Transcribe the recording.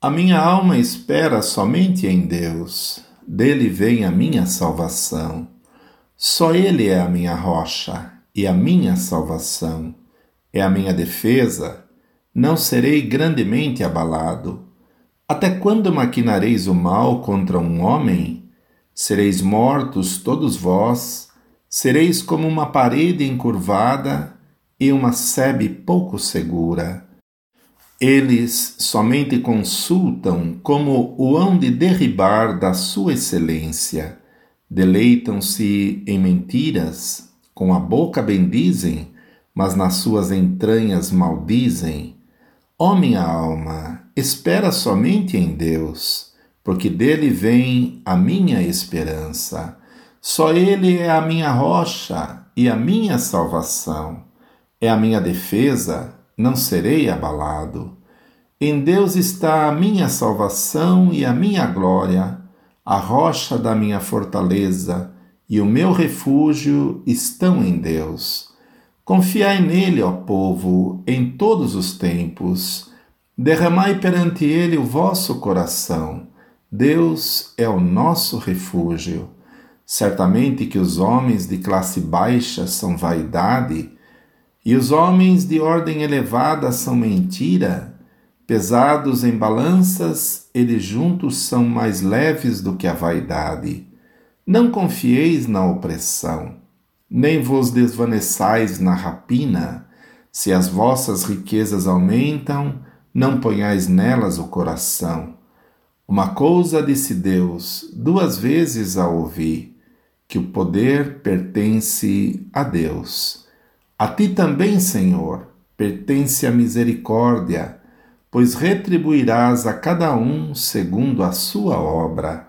A minha alma espera somente em Deus, dele vem a minha salvação. Só Ele é a minha rocha e a minha salvação, é a minha defesa, não serei grandemente abalado. Até quando maquinareis o mal contra um homem? Sereis mortos todos vós, sereis como uma parede encurvada e uma sebe pouco segura. Eles somente consultam como o hão de derribar da sua excelência. Deleitam-se em mentiras, com a boca bendizem, mas nas suas entranhas maldizem. Ó minha alma, espera somente em Deus, porque dele vem a minha esperança. Só ele é a minha rocha e a minha salvação. É a minha defesa não serei abalado. Em Deus está a minha salvação e a minha glória, a rocha da minha fortaleza e o meu refúgio estão em Deus. Confiai nele, ó povo, em todos os tempos. Derramai perante ele o vosso coração. Deus é o nosso refúgio. Certamente que os homens de classe baixa são vaidade, e os homens de ordem elevada são mentira, pesados em balanças, eles juntos são mais leves do que a vaidade. Não confieis na opressão, nem vos desvaneçais na rapina. Se as vossas riquezas aumentam, não ponhais nelas o coração. Uma coisa disse Deus, duas vezes a ouvi, que o poder pertence a Deus a ti também, Senhor, pertence a misericórdia, pois retribuirás a cada um segundo a sua obra.